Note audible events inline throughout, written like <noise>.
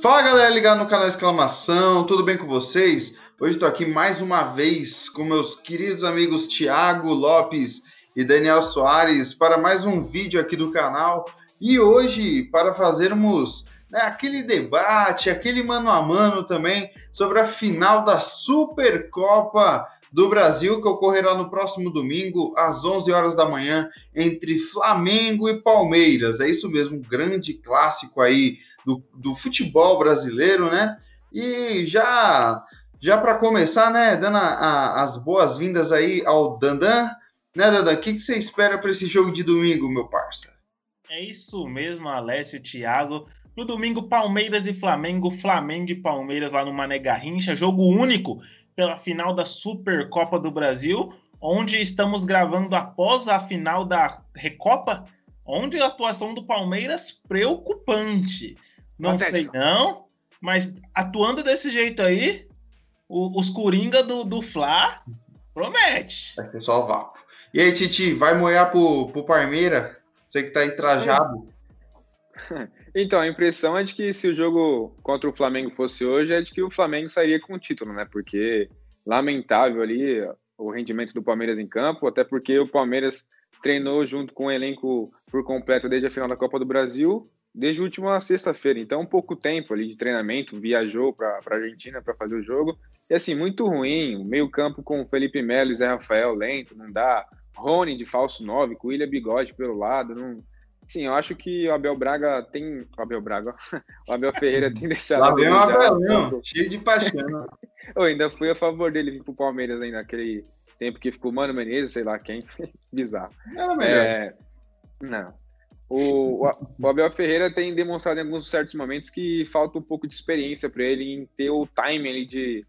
Fala galera ligado no canal Exclamação, tudo bem com vocês? Hoje estou aqui mais uma vez com meus queridos amigos Thiago Lopes e Daniel Soares para mais um vídeo aqui do canal e hoje para fazermos né, aquele debate, aquele mano a mano também sobre a final da Supercopa do Brasil que ocorrerá no próximo domingo às 11 horas da manhã entre Flamengo e Palmeiras. É isso mesmo, um grande clássico aí do, do futebol brasileiro, né? E já já para começar, né, dando a, a, as boas-vindas aí ao Dandan, né, Dandan? O que, que você espera para esse jogo de domingo, meu parça? É isso mesmo, Alessio, Thiago. No domingo, Palmeiras e Flamengo, Flamengo e Palmeiras lá no Mané Garrincha, jogo único pela final da Supercopa do Brasil, onde estamos gravando após a final da Recopa, onde a atuação do Palmeiras preocupante. Não Atlético. sei não, mas atuando desse jeito aí, o, os Coringa do, do Fla promete. Vai ser só o vácuo. E aí, Titi, vai moer pro, pro Parmeira? Você que tá aí trajado. <laughs> Então, a impressão é de que se o jogo contra o Flamengo fosse hoje, é de que o Flamengo sairia com o título, né? Porque lamentável ali o rendimento do Palmeiras em campo, até porque o Palmeiras treinou junto com o elenco por completo desde a final da Copa do Brasil desde a última sexta-feira. Então, pouco tempo ali de treinamento, viajou para a Argentina para fazer o jogo. E assim, muito ruim. Meio campo com Felipe Melo e Zé Rafael lento, não dá. Rony de falso 9, com William Bigode pelo lado. Não... Sim, eu acho que o Abel Braga tem. O Abel Braga, <laughs> o Abel Ferreira tem deixado. O Abel, não, cheio de paixão. <laughs> eu ainda fui a favor dele vir pro Palmeiras ainda, naquele tempo que ficou Mano Menezes, sei lá quem. <laughs> Bizarro. Era melhor. É... Não. O, o Abel Ferreira tem demonstrado em alguns certos momentos que falta um pouco de experiência para ele em ter o time de,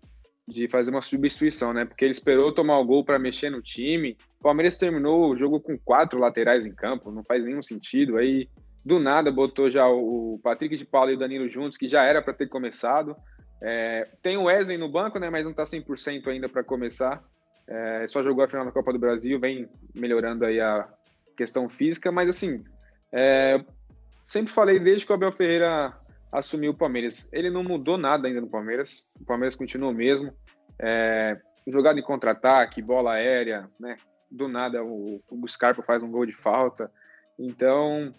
de fazer uma substituição, né? Porque ele esperou tomar o gol para mexer no time. O Palmeiras terminou o jogo com quatro laterais em campo, não faz nenhum sentido. Aí, do nada, botou já o Patrick de Paulo e o Danilo juntos, que já era para ter começado. É, tem o Wesley no banco, né? Mas não está 100% ainda para começar. É, só jogou a final da Copa do Brasil, vem melhorando aí a questão física, mas assim, é, sempre falei desde que o Abel Ferreira assumiu o Palmeiras. Ele não mudou nada ainda no Palmeiras. O Palmeiras continua o mesmo. É, jogada em contra-ataque, bola aérea, né? Do nada o, o Scarpa faz um gol de falta. Então,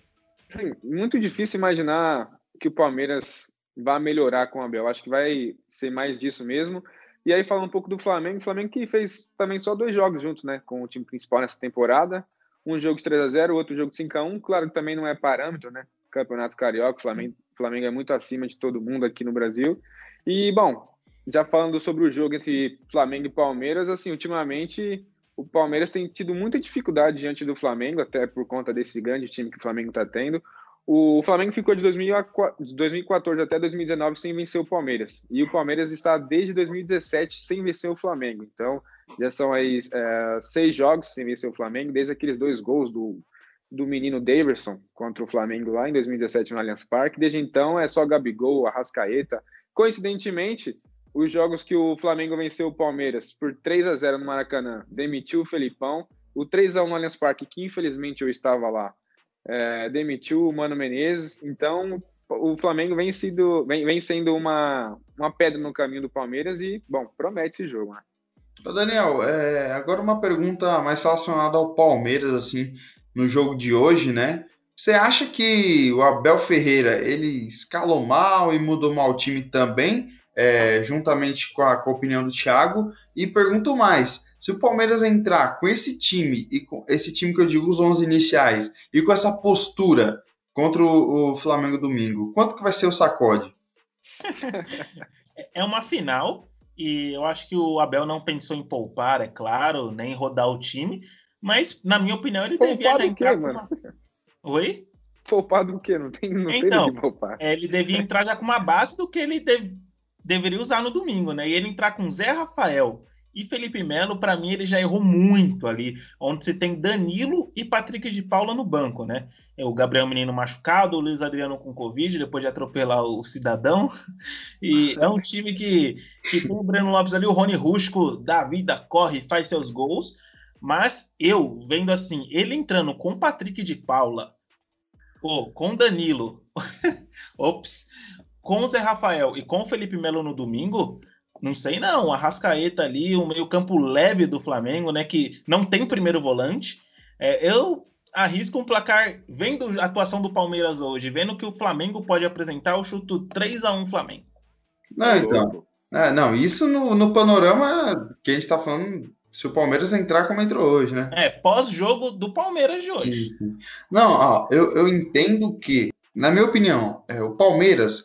assim, muito difícil imaginar que o Palmeiras vá melhorar com o Abel. Acho que vai ser mais disso mesmo. E aí, falando um pouco do Flamengo, o Flamengo que fez também só dois jogos juntos, né? Com o time principal nessa temporada um jogo de 3 a 0 outro jogo de 5 a 1 Claro que também não é parâmetro, né? Campeonato Carioca, Flamengo, Flamengo é muito acima de todo mundo aqui no Brasil. E, bom, já falando sobre o jogo entre Flamengo e Palmeiras, assim, ultimamente o Palmeiras tem tido muita dificuldade diante do Flamengo, até por conta desse grande time que o Flamengo está tendo. O Flamengo ficou de 2014 até 2019 sem vencer o Palmeiras. E o Palmeiras está desde 2017 sem vencer o Flamengo. Então, já são aí é, seis jogos sem vencer o Flamengo, desde aqueles dois gols do, do menino Daverson contra o Flamengo lá em 2017 no Allianz Parque. Desde então é só Gabigol, Arrascaeta. Coincidentemente, os jogos que o Flamengo venceu o Palmeiras por 3 a 0 no Maracanã, demitiu o Felipão. O 3 a 1 no Allianz Parque, que infelizmente eu estava lá, é, demitiu o Mano Menezes. Então, o Flamengo vem, sido, vem, vem sendo uma, uma pedra no caminho do Palmeiras e, bom, promete esse jogo, né? Daniel, é, agora uma pergunta mais relacionada ao Palmeiras, assim, no jogo de hoje, né? Você acha que o Abel Ferreira ele escalou mal e mudou mal o time também, é, juntamente com a, com a, opinião do Thiago? E pergunto mais: se o Palmeiras entrar com esse time, e com esse time que eu digo, os 11 iniciais, e com essa postura contra o, o Flamengo domingo, quanto que vai ser o sacode? É uma final e eu acho que o Abel não pensou em poupar, é claro, nem rodar o time. Mas, na minha opinião, ele poupar devia entrar. Quê, uma... Oi? Poupar do quê? Não tem, não então, tem poupar. É, ele devia entrar já com uma base do que ele deve, deveria usar no domingo, né? E ele entrar com Zé Rafael, e Felipe Melo, para mim, ele já errou muito ali, onde você tem Danilo e Patrick de Paula no banco, né? É o Gabriel Menino machucado, o Luiz Adriano com Covid, depois de atropelar o Cidadão. <laughs> E é um time que, que tem o Breno Lopes ali, o Rony Rusco, da vida, corre, faz seus gols. Mas eu, vendo assim, ele entrando com Patrick de Paula, Pô, com Danilo, <laughs> ops, com o Zé Rafael e com o Felipe Melo no domingo, não sei não. A Rascaeta ali, o meio campo leve do Flamengo, né? Que não tem o primeiro volante. É, eu arrisco um placar, vendo a atuação do Palmeiras hoje, vendo que o Flamengo pode apresentar, eu chuto 3 a 1 Flamengo. Não, então. É, não, isso no, no panorama que a gente tá falando, se o Palmeiras entrar como entrou hoje, né? É, pós-jogo do Palmeiras de hoje. Não, ó, eu, eu entendo que, na minha opinião, é, o Palmeiras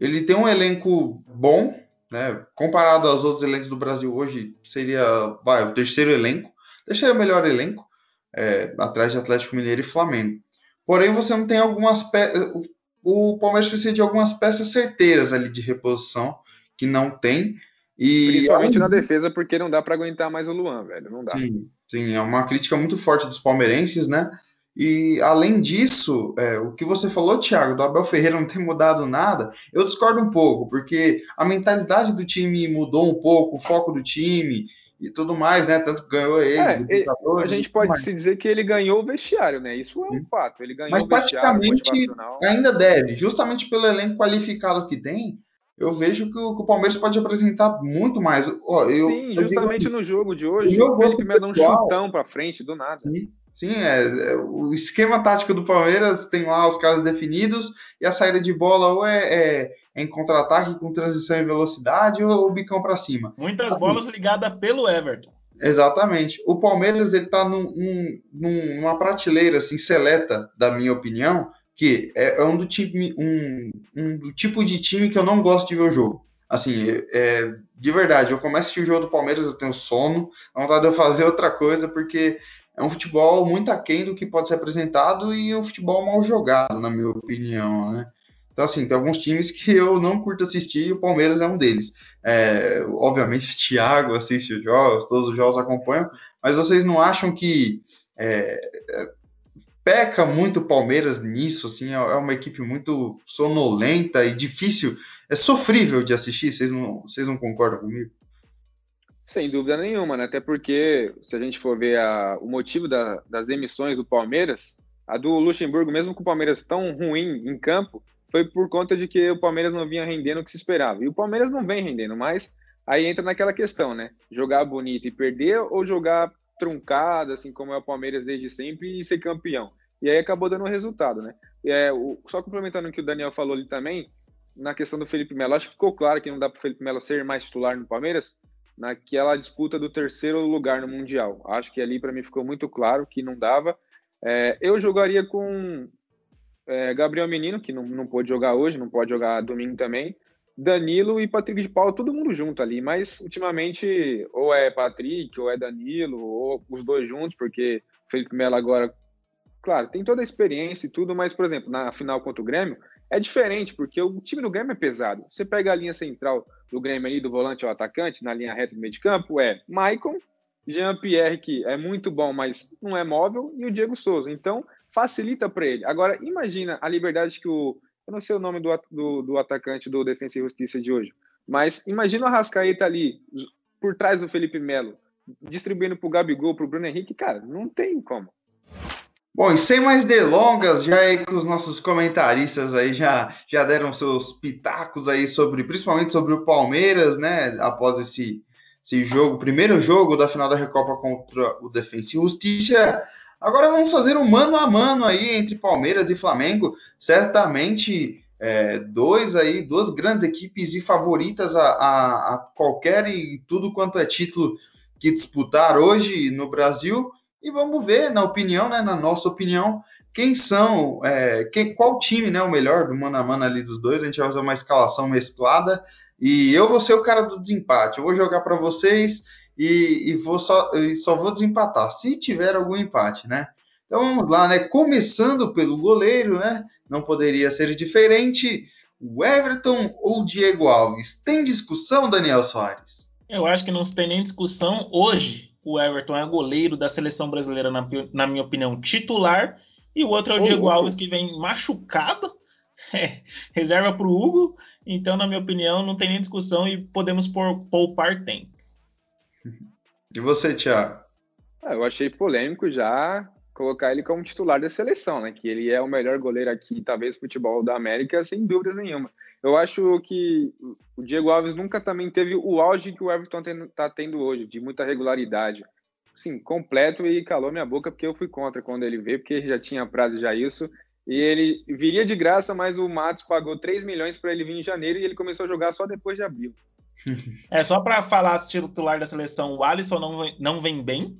ele tem um elenco bom, né? Comparado aos outros elencos do Brasil hoje, seria vai, o terceiro elenco. Deixa o melhor elenco, é, atrás de Atlético Mineiro e Flamengo. Porém, você não tem algumas peças. O Palmeiras precisa de algumas peças certeiras ali de reposição, que não tem. E Principalmente na defesa, porque não dá para aguentar mais o Luan, velho. Não dá. Sim, sim, é uma crítica muito forte dos palmeirenses, né? E além disso, é, o que você falou, Thiago, do Abel Ferreira não ter mudado nada, eu discordo um pouco, porque a mentalidade do time mudou um pouco, o foco do time e tudo mais, né? Tanto ganhou ele. É, ele a gente pode mais. se dizer que ele ganhou o vestiário, né? Isso é um fato. Ele ganhou Mas o vestiário. Praticamente ainda deve, justamente pelo elenco qualificado que tem. Eu vejo que o, que o Palmeiras pode apresentar muito mais. Eu, Sim, justamente digo, no jogo de hoje, o Felipe Melo dá um chutão para frente do nada. Sim. Sim, é, é, o esquema tático do Palmeiras tem lá os caras definidos e a saída de bola ou é, é, é em contra-ataque com transição e velocidade ou, o bicão para cima. Muitas assim, bolas ligadas pelo Everton. Exatamente. O Palmeiras ele está num, num, numa prateleira assim seleta, da minha opinião, que é, é um, do time, um, um do tipo de time que eu não gosto de ver o jogo. Assim, é, de verdade, eu começo a assistir o jogo do Palmeiras, eu tenho sono, a vontade de eu fazer outra coisa, porque é um futebol muito aquém do que pode ser apresentado e um futebol mal jogado, na minha opinião, né? Então, assim, tem alguns times que eu não curto assistir e o Palmeiras é um deles. É, obviamente, o Thiago assiste os jogos, todos os jogos acompanham, mas vocês não acham que é, é peca muito o Palmeiras nisso? Assim, é, é uma equipe muito sonolenta e difícil, é sofrível de assistir, vocês não, vocês não concordam comigo? Sem dúvida nenhuma, né? Até porque, se a gente for ver a, o motivo da, das demissões do Palmeiras, a do Luxemburgo, mesmo com o Palmeiras tão ruim em campo, foi por conta de que o Palmeiras não vinha rendendo o que se esperava. E o Palmeiras não vem rendendo mais. Aí entra naquela questão, né? Jogar bonito e perder ou jogar truncado, assim como é o Palmeiras desde sempre, e ser campeão. E aí acabou dando resultado, né? E é, o, só complementando o que o Daniel falou ali também, na questão do Felipe Melo, acho que ficou claro que não dá para o Felipe Melo ser mais titular no Palmeiras, naquela disputa do terceiro lugar no Mundial. Acho que ali para mim ficou muito claro que não dava. É, eu jogaria com é, Gabriel Menino, que não, não pôde jogar hoje, não pode jogar domingo também. Danilo e Patrick de Paula, todo mundo junto ali, mas ultimamente ou é Patrick, ou é Danilo, ou os dois juntos, porque Felipe Melo agora, claro, tem toda a experiência e tudo, mas, por exemplo, na final contra o Grêmio, é diferente, porque o time do Grêmio é pesado. Você pega a linha central do Grêmio aí, do volante ao atacante, na linha reta do meio de campo, é Maicon, Jean-Pierre, que é muito bom, mas não é móvel, e o Diego Souza. Então, facilita para ele. Agora, imagina a liberdade que o. Eu não sei o nome do, do, do atacante do Defensa e Justiça de hoje, mas imagina o Arrascaeta ali, por trás do Felipe Melo, distribuindo para o Gabigol, para o Bruno Henrique. Cara, não tem como. Bom, e sem mais delongas, já aí que os nossos comentaristas aí já, já deram seus pitacos aí sobre, principalmente sobre o Palmeiras, né? Após esse, esse jogo, primeiro jogo da final da Recopa contra o Defensa e Justiça. Agora vamos fazer um mano a mano aí entre Palmeiras e Flamengo. Certamente é, dois aí, duas grandes equipes e favoritas a, a, a qualquer e tudo quanto é título que disputar hoje no Brasil e vamos ver, na opinião, né, na nossa opinião, quem são, é, quem, qual time né, o melhor do mano a mano ali dos dois. A gente vai fazer uma escalação mesclada e eu vou ser o cara do desempate. Eu vou jogar para vocês e, e, vou só, e só vou desempatar, se tiver algum empate, né? Então vamos lá, né? Começando pelo goleiro, né? Não poderia ser diferente. O Everton ou o Diego Alves? Tem discussão, Daniel Soares? Eu acho que não tem nem discussão hoje o Everton é goleiro da seleção brasileira, na, na minha opinião, titular, e o outro é o Ô, Diego Alves, que vem machucado, <laughs> é, reserva para o Hugo, então, na minha opinião, não tem nem discussão e podemos poupar tempo. E você, Thiago? Ah, eu achei polêmico já colocar ele como titular da seleção, né? Que ele é o melhor goleiro aqui, talvez, futebol da América, sem dúvida nenhuma. Eu acho que o Diego Alves nunca também teve o auge que o Everton está tendo hoje, de muita regularidade. Sim, completo e calou minha boca, porque eu fui contra quando ele veio, porque já tinha prazo já isso. E ele viria de graça, mas o Matos pagou 3 milhões para ele vir em janeiro e ele começou a jogar só depois de abril. É, só para falar titular da seleção, o Alisson não, não vem bem,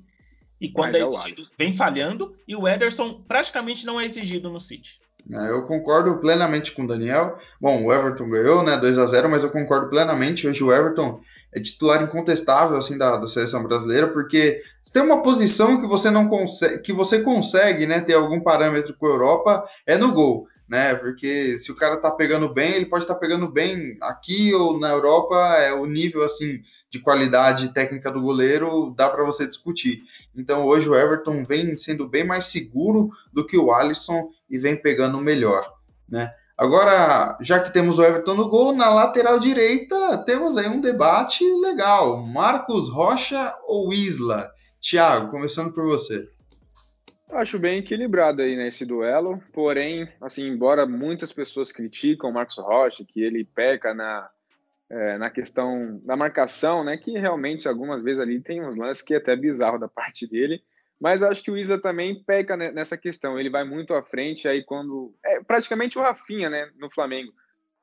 e quando é, é exigido, vem falhando, e o Ederson praticamente não é exigido no City. É, eu concordo plenamente com o Daniel. Bom, o Everton ganhou, né, 2 a 0 mas eu concordo plenamente. Hoje o Everton é titular incontestável assim da, da seleção brasileira, porque se tem uma posição que você não consegue, que você consegue, né, ter algum parâmetro com a Europa, é no gol né? Porque se o cara tá pegando bem, ele pode estar tá pegando bem aqui ou na Europa, é o nível assim de qualidade técnica do goleiro dá para você discutir. Então hoje o Everton vem sendo bem mais seguro do que o Alisson e vem pegando melhor, né? Agora, já que temos o Everton no gol, na lateral direita temos aí um debate legal. Marcos Rocha ou Isla? Thiago, começando por você. Acho bem equilibrado aí nesse duelo, porém, assim, embora muitas pessoas criticam o Marcos Rocha, que ele peca na, é, na questão da marcação, né, que realmente algumas vezes ali tem uns lances que é até bizarro da <laughs> parte dele, mas acho que o Isa também peca nessa questão, ele vai muito à frente, aí quando... É praticamente o Rafinha, né, no Flamengo,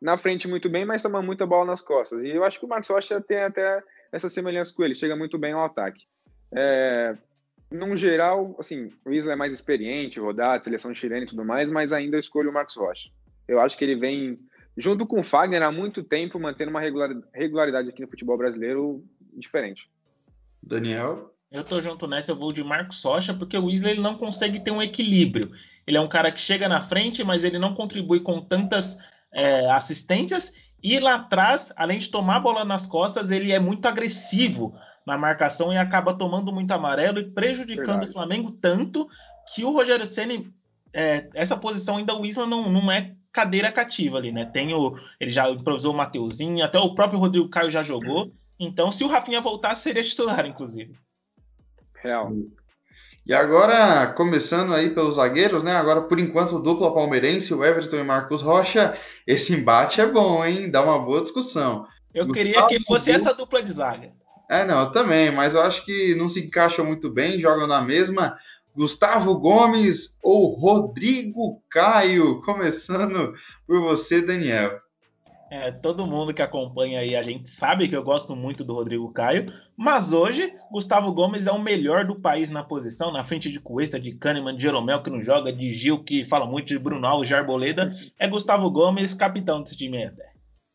na frente muito bem, mas toma muita bola nas costas, e eu acho que o Marcos Rocha tem até essa semelhança com ele, chega muito bem ao ataque. É, num geral, assim, o Isla é mais experiente, rodado, seleção chilena e tudo mais, mas ainda eu escolho o Marcos Rocha. Eu acho que ele vem, junto com o Fagner, há muito tempo mantendo uma regularidade aqui no futebol brasileiro diferente. Daniel? Eu tô junto nessa, eu vou de Marcos Rocha, porque o Isla ele não consegue ter um equilíbrio. Ele é um cara que chega na frente, mas ele não contribui com tantas é, assistências. E lá atrás, além de tomar a bola nas costas, ele é muito agressivo na marcação e acaba tomando muito amarelo e prejudicando Verdade. o Flamengo tanto que o Rogério Ceni é, essa posição ainda o Isla não, não é cadeira cativa ali, né? Tem o, ele já improvisou o Mateuzinho, até o próprio Rodrigo Caio já jogou. Então, se o Rafinha voltar, seria titular, inclusive. Real. E agora, começando aí pelos zagueiros, né? Agora, por enquanto, dupla palmeirense, o Everton e Marcos Rocha. Esse embate é bom, hein? Dá uma boa discussão. Eu queria que fosse essa dupla de zaga. É, não, eu também, mas eu acho que não se encaixam muito bem, jogam na mesma. Gustavo Gomes ou Rodrigo Caio? Começando por você, Daniel. É, todo mundo que acompanha aí, a gente sabe que eu gosto muito do Rodrigo Caio, mas hoje Gustavo Gomes é o melhor do país na posição, na frente de Cuesta, de Kahneman, de Jeromel, que não joga, de Gil, que fala muito de Bruno Alves, de Arboleda. É Gustavo Gomes, capitão desse time até.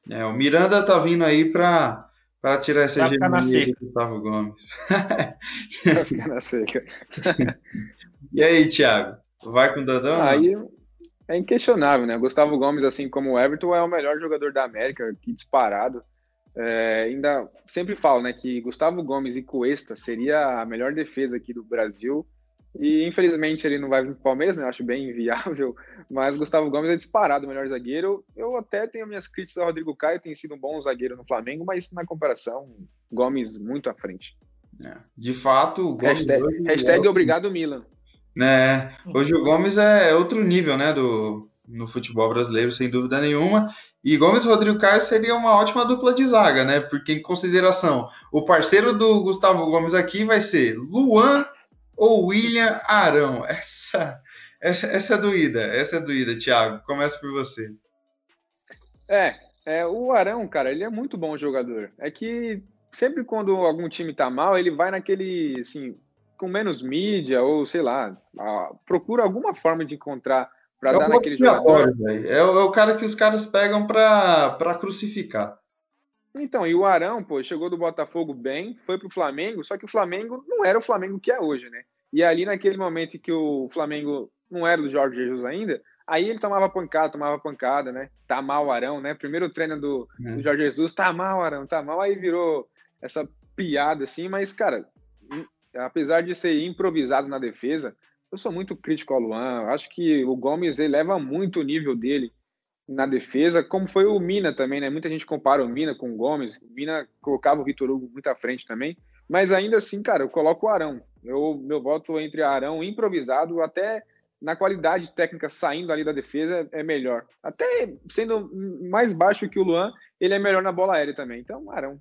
É, o Miranda tá vindo aí para para tirar essa hegemonia do Gustavo Gomes. <laughs> Pra ficar na seca. <laughs> e aí, Thiago? Vai com o Dadão? Aí é inquestionável, né? Gustavo Gomes, assim como o Everton, é o melhor jogador da América, que disparado. É, ainda sempre falo, né, que Gustavo Gomes e Cuesta seria a melhor defesa aqui do Brasil e infelizmente ele não vai vir para o Palmeiras, né? Eu acho bem inviável. <laughs> Mas Gustavo Gomes é disparado o melhor zagueiro. Eu até tenho minhas críticas ao Rodrigo Caio, tem sido um bom zagueiro no Flamengo, mas na comparação, Gomes muito à frente. É, de fato, Gomes hashtag, hashtag é... obrigado Milan. Né? Hoje o Gomes é outro nível, né, do no futebol brasileiro, sem dúvida nenhuma. E Gomes e Rodrigo Caio seria uma ótima dupla de zaga, né? Porque em consideração, o parceiro do Gustavo Gomes aqui vai ser Luan ou William Arão? Essa, essa, essa é doída, essa é doída, Thiago. Começa por você. É, é, o Arão, cara, ele é muito bom jogador. É que sempre quando algum time tá mal, ele vai naquele, assim, com menos mídia, ou sei lá, procura alguma forma de encontrar para é dar naquele jogador. É, é, o cara que os caras pegam para crucificar. Então, e o Arão, pô, chegou do Botafogo bem, foi pro Flamengo, só que o Flamengo não era o Flamengo que é hoje, né? E ali naquele momento que o Flamengo não era do Jorge Jesus ainda, aí ele tomava pancada, tomava pancada, né? Tá mal o Arão, né? Primeiro treino do, é. do Jorge Jesus, tá mal Arão, tá mal, aí virou essa piada assim, mas, cara, apesar de ser improvisado na defesa, eu sou muito crítico ao Luan, acho que o Gomes eleva muito o nível dele na defesa, como foi o Mina também, né? Muita gente compara o Mina com o Gomes. O Mina colocava o Vitor Hugo muito à frente também. Mas ainda assim, cara, eu coloco o Arão. Eu, meu voto entre Arão improvisado, até na qualidade técnica saindo ali da defesa, é melhor. Até sendo mais baixo que o Luan, ele é melhor na bola aérea também. Então, Arão.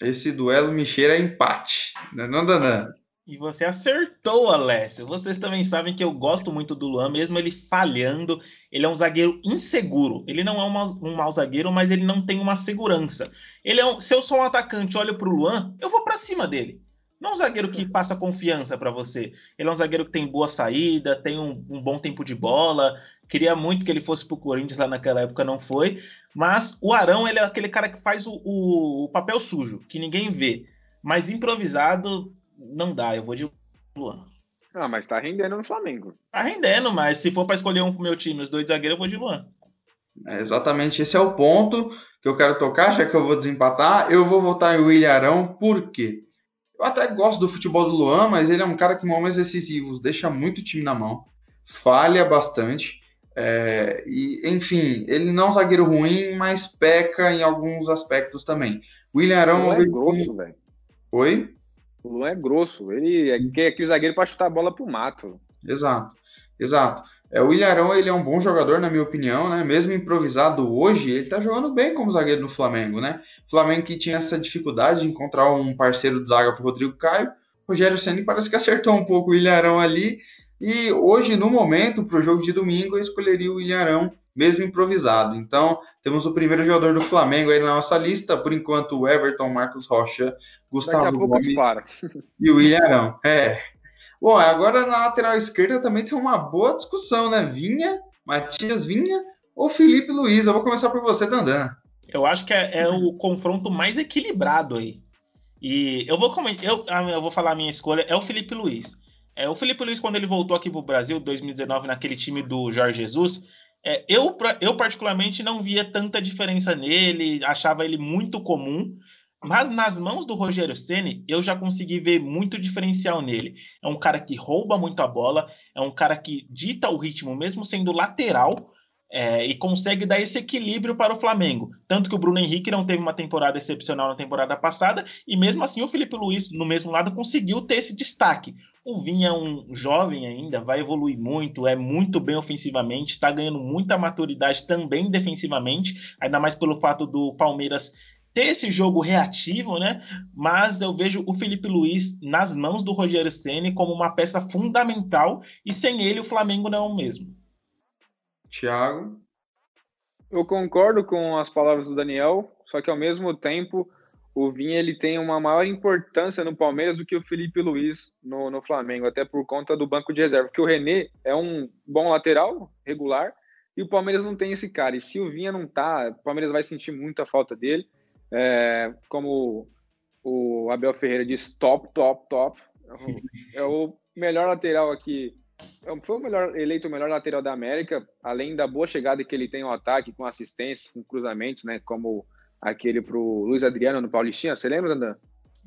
Esse duelo me cheira empate. Não, não, não, não. E você acertou, Alessio. Vocês também sabem que eu gosto muito do Luan, mesmo ele falhando. Ele é um zagueiro inseguro. Ele não é uma, um mau zagueiro, mas ele não tem uma segurança. Ele é um, se eu sou um atacante, olho para o Luan, eu vou para cima dele. Não é um zagueiro que passa confiança para você. Ele é um zagueiro que tem boa saída, tem um, um bom tempo de bola. Queria muito que ele fosse para o Corinthians lá naquela época, não foi. Mas o Arão, ele é aquele cara que faz o, o, o papel sujo, que ninguém vê. Mas improvisado, não dá, eu vou de Luan. Ah, mas tá rendendo no Flamengo. Tá rendendo, mas se for para escolher um pro meu time, os dois zagueiros, eu vou de Luan. É, exatamente, esse é o ponto que eu quero tocar, já que eu vou desempatar. Eu vou votar em William Arão, por quê? Eu até gosto do futebol do Luan, mas ele é um cara que em momentos decisivos deixa muito time na mão, falha bastante. É, e, enfim, ele não é um zagueiro ruim, mas peca em alguns aspectos também. William Arão. é grosso, velho. Oi? O Luan é grosso, ele é, é aquele zagueiro para chutar a bola pro mato. Exato, exato. É, o Ilharão, ele é um bom jogador, na minha opinião, né? Mesmo improvisado hoje, ele tá jogando bem como zagueiro no Flamengo, né? Flamengo que tinha essa dificuldade de encontrar um parceiro de zaga pro Rodrigo Caio. Rogério Senna parece que <laughs> acertou um pouco o Ilharão ali. E hoje, no momento, para o jogo de domingo, eu escolheria o Ilharão, mesmo improvisado. Então, temos o primeiro jogador do Flamengo aí na nossa lista. Por enquanto, o Everton, Marcos Rocha, Gustavo Gomes e o Ilharão. É. Bom, agora na lateral esquerda também tem uma boa discussão, né? Vinha, Matias Vinha ou Felipe Luiz? Eu vou começar por você, Dandan. Eu acho que é, é o confronto mais equilibrado aí. E eu vou comentar, eu, ah, eu vou falar a minha escolha, é o Felipe Luiz. É, o Felipe Luiz, quando ele voltou aqui para o Brasil, 2019, naquele time do Jorge Jesus, é, eu, eu particularmente não via tanta diferença nele, achava ele muito comum. Mas nas mãos do Rogério Ceni, eu já consegui ver muito diferencial nele. É um cara que rouba muito a bola, é um cara que dita o ritmo, mesmo sendo lateral, é, e consegue dar esse equilíbrio para o Flamengo. Tanto que o Bruno Henrique não teve uma temporada excepcional na temporada passada, e mesmo assim o Felipe Luiz, no mesmo lado, conseguiu ter esse destaque. O Vinha é um jovem ainda, vai evoluir muito, é muito bem ofensivamente, está ganhando muita maturidade também defensivamente, ainda mais pelo fato do Palmeiras ter esse jogo reativo, né? Mas eu vejo o Felipe Luiz nas mãos do Rogério Ceni como uma peça fundamental e sem ele o Flamengo não é o mesmo. Thiago, eu concordo com as palavras do Daniel, só que ao mesmo tempo o Vinha ele tem uma maior importância no Palmeiras do que o Felipe Luiz no, no Flamengo, até por conta do banco de reserva, porque o René é um bom lateral, regular, e o Palmeiras não tem esse cara. E se o Vinha não tá, o Palmeiras vai sentir muita falta dele. É, como o Abel Ferreira diz, top, top, top. É o melhor lateral aqui. É foi o melhor, eleito o melhor lateral da América, além da boa chegada que ele tem ao ataque, com assistência, com cruzamentos, né? Como aquele para o Luiz Adriano no Paulistinha. Você lembra, Dandan?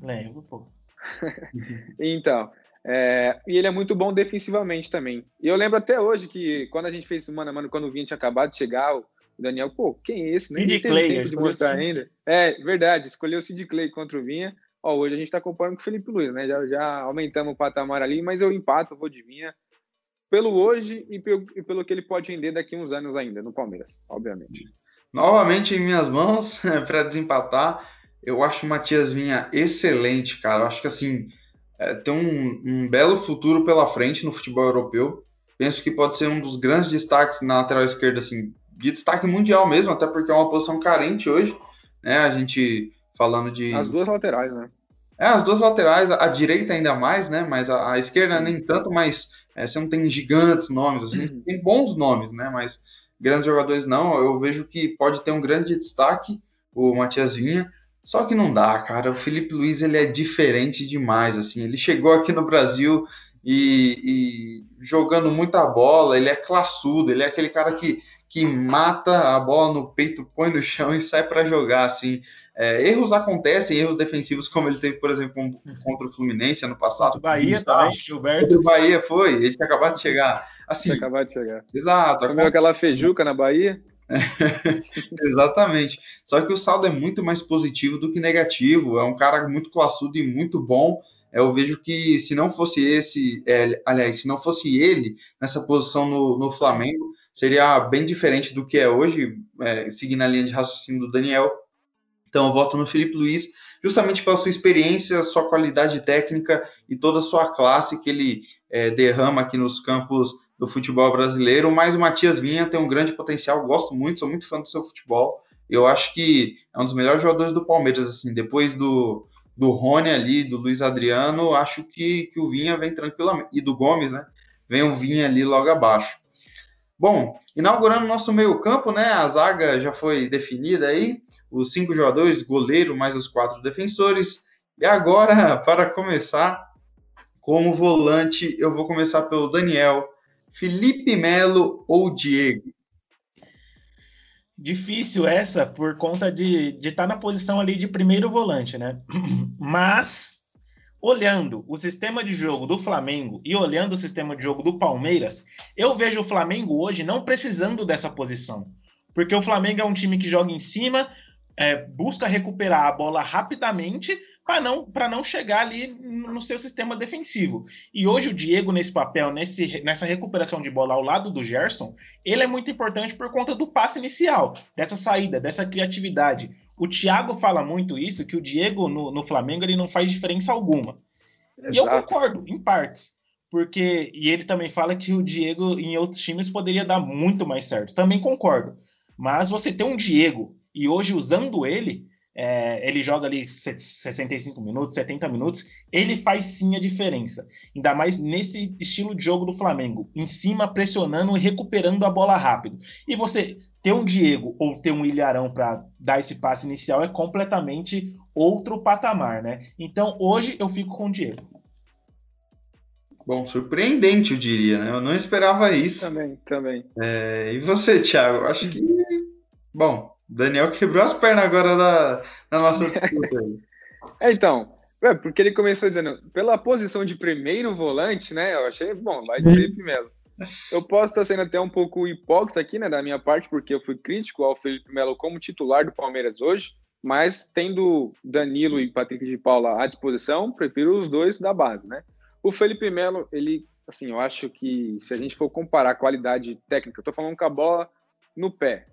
Lembro, pô. <laughs> então, é, e ele é muito bom defensivamente também. E eu lembro até hoje que quando a gente fez mano a mano, quando o Vinha tinha acabado de chegar, o Daniel, pô, quem é esse? Nem Sid Clay, tempo de mostrar ainda. É, verdade, escolheu o Sid Clay contra o Vinha. Ó, hoje a gente tá comparando com o Felipe Luiz, né? Já, já aumentamos o patamar ali, mas eu empato, vou de Vinha pelo hoje e pelo, e pelo que ele pode render daqui uns anos ainda no Palmeiras, obviamente. Novamente em minhas mãos, <laughs> para desempatar, eu acho o Matias Vinha excelente, cara. Eu acho que assim, é, tem um, um belo futuro pela frente no futebol europeu. Penso que pode ser um dos grandes destaques na lateral esquerda, assim, de destaque mundial mesmo, até porque é uma posição carente hoje, né? A gente falando de. As duas laterais, né? É, as duas laterais, a, direita ainda mais, né? Mas a, a esquerda Sim. nem tanto, mas é, você não tem gigantes nomes, assim, uhum. tem bons nomes, né? Mas grandes jogadores não. Eu vejo que pode ter um grande destaque o Matias Vinha. Só que não dá, cara. O Felipe Luiz ele é diferente demais, assim. Ele chegou aqui no Brasil e, e jogando muita bola. Ele é classudo. Ele é aquele cara que que mata a bola no peito, põe no chão e sai para jogar, assim. É, erros acontecem, erros defensivos, como ele teve, por exemplo, contra o Fluminense ano passado. O Bahia também, Gilberto. O Bahia foi, ele tinha acabado de chegar. Assim, tinha acabado de chegar. Exato. Comeu aquela feijuca na Bahia? <laughs> Exatamente. Só que o saldo é muito mais positivo do que negativo. É um cara muito classudo e muito bom. Eu vejo que se não fosse esse, é, aliás, se não fosse ele nessa posição no, no Flamengo, seria bem diferente do que é hoje, é, seguindo a linha de raciocínio do Daniel. Então eu voto no Felipe Luiz, justamente pela sua experiência, sua qualidade técnica e toda a sua classe que ele é, derrama aqui nos campos do futebol brasileiro, mas o Matias Vinha tem um grande potencial, gosto muito, sou muito fã do seu futebol. Eu acho que é um dos melhores jogadores do Palmeiras, assim, depois do, do Rony ali, do Luiz Adriano, acho que, que o Vinha vem tranquilamente, e do Gomes, né? Vem o Vinha ali logo abaixo. Bom, inaugurando nosso meio-campo, né? A zaga já foi definida aí, os cinco jogadores, goleiro mais os quatro defensores. E agora, <laughs> para começar, como volante, eu vou começar pelo Daniel Felipe Melo ou Diego? Difícil essa por conta de estar tá na posição ali de primeiro volante, né? <clears throat> Mas, olhando o sistema de jogo do Flamengo e olhando o sistema de jogo do Palmeiras, eu vejo o Flamengo hoje não precisando dessa posição. Porque o Flamengo é um time que joga em cima, é, busca recuperar a bola rapidamente para não, não chegar ali no seu sistema defensivo. E hoje o Diego, nesse papel, nesse, nessa recuperação de bola ao lado do Gerson, ele é muito importante por conta do passe inicial, dessa saída, dessa criatividade. O Thiago fala muito isso, que o Diego no, no Flamengo ele não faz diferença alguma. Exato. E eu concordo, em partes. Porque, e ele também fala que o Diego em outros times poderia dar muito mais certo. Também concordo. Mas você ter um Diego e hoje usando ele, é, ele joga ali 65 minutos, 70 minutos, ele faz sim a diferença. Ainda mais nesse estilo de jogo do Flamengo, em cima, pressionando e recuperando a bola rápido. E você ter um Diego ou ter um Ilharão para dar esse passe inicial é completamente outro patamar, né? Então hoje eu fico com o Diego. Bom, surpreendente, eu diria, né? Eu não esperava isso. Também, também. É, e você, Thiago? Acho que. Bom, Daniel quebrou as pernas agora da, da nossa <laughs> é, então, é, porque ele começou dizendo, pela posição de primeiro volante, né? Eu achei, bom, vai de Felipe Melo. Eu posso estar sendo até um pouco hipócrita aqui, né, da minha parte, porque eu fui crítico ao Felipe Melo como titular do Palmeiras hoje, mas tendo Danilo e Patrick de Paula à disposição, prefiro os dois da base, né? O Felipe Melo, ele, assim, eu acho que se a gente for comparar a qualidade técnica, eu tô falando com a bola no pé,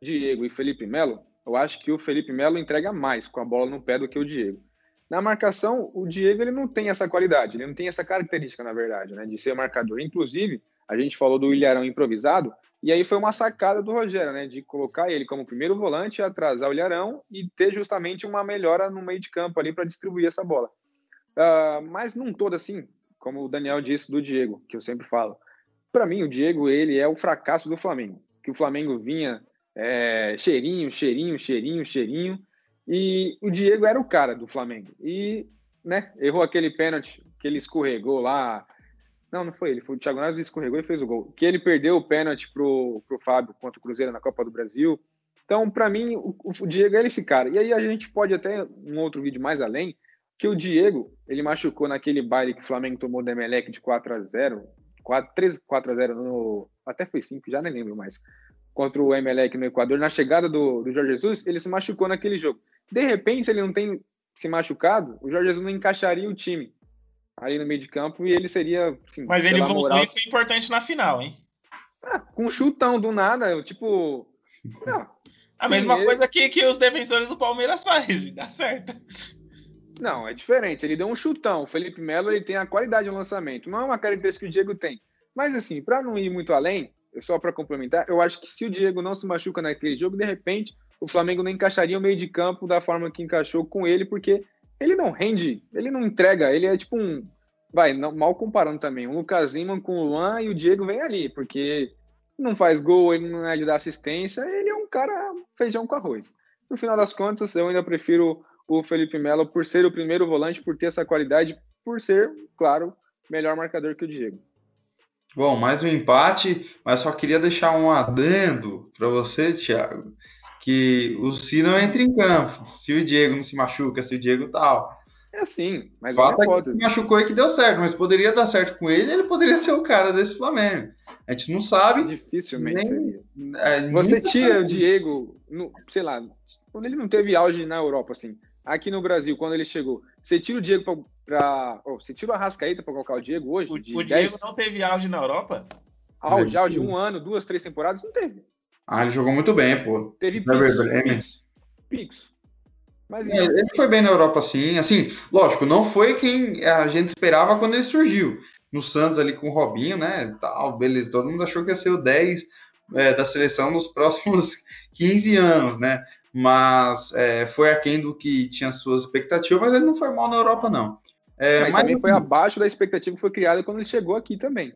Diego e Felipe Melo, eu acho que o Felipe Melo entrega mais com a bola no pé do que o Diego. Na marcação, o Diego ele não tem essa qualidade, ele não tem essa característica, na verdade, né, de ser marcador. Inclusive, a gente falou do Ilharão improvisado, e aí foi uma sacada do Rogério, né, de colocar ele como primeiro volante, atrasar o Ilharão e ter justamente uma melhora no meio de campo ali para distribuir essa bola. Uh, mas não todo assim, como o Daniel disse do Diego, que eu sempre falo. Para mim, o Diego ele é o fracasso do Flamengo, que o Flamengo vinha é, cheirinho, cheirinho, cheirinho, cheirinho. E o Diego era o cara do Flamengo. E né, errou aquele pênalti que ele escorregou lá. Não, não foi ele, foi o Thiago Neves escorregou e fez o gol. Que ele perdeu o pênalti pro, pro Fábio contra o Cruzeiro na Copa do Brasil. Então, para mim, o, o, Diego é esse cara. E aí a gente pode até, um outro vídeo mais além, que o Diego, ele machucou naquele baile que o Flamengo tomou do Emelec de 4 a 0 4, 3, 4 a 0 no... Até foi 5, já nem lembro mais contra o Emelec no Equador, na chegada do, do Jorge Jesus, ele se machucou naquele jogo. De repente, se ele não tem se machucado, o Jorge Jesus não encaixaria o time ali no meio de campo e ele seria. Assim, Mas ele voltou moral... e foi importante na final, hein? Ah, com um chutão do nada, tipo. Não, a sim, mesma ele... coisa que, que os defensores do Palmeiras fazem, dá certo. Não, é diferente. Ele deu um chutão. O Felipe Melo ele tem a qualidade de lançamento. Não é uma característica que o Diego tem. Mas assim, para não ir muito além, só para complementar, eu acho que se o Diego não se machuca naquele jogo, de repente o Flamengo não encaixaria o meio de campo da forma que encaixou com ele, porque ele não rende, ele não entrega, ele é tipo um. Vai, não, mal comparando também, um Lucas Lima com o Luan e o Diego vem ali, porque não faz gol, ele não é de dar assistência, ele é um cara feijão com arroz. No final das contas, eu ainda prefiro o Felipe Melo por ser o primeiro volante, por ter essa qualidade, por ser, claro, melhor marcador que o Diego. Bom, mais um empate, mas só queria deixar um adendo para você, Thiago, que o Si não entra em campo. Se o Diego não se machuca, se o Diego tal. É assim, mas Falta é que se machucou e que deu certo, mas poderia dar certo com ele, ele poderia ser o cara desse Flamengo. A gente não sabe. Dificilmente nem, É, você tira o Diego, no, sei lá, quando ele não teve auge na Europa, assim, aqui no Brasil, quando ele chegou, você tira o Diego para. Oh, você tira o Arrascaeta para colocar o Diego hoje? O, o Diego 10? não teve auge na Europa? Auge, auge, um ano, duas, três temporadas, não teve. Ah, ele jogou muito bem, pô. Teve pix, pix, Mas, é, ele foi bem na Europa, sim. Assim, lógico, não foi quem a gente esperava quando ele surgiu. No Santos ali com o Robinho, né? Tal, beleza. Todo mundo achou que ia ser o 10 é, da seleção nos <laughs> próximos 15 anos, né? Mas é, foi aquém do que tinha suas expectativas, mas ele não foi mal na Europa, não. É, mas, mas também foi abaixo da expectativa que foi criada quando ele chegou aqui também.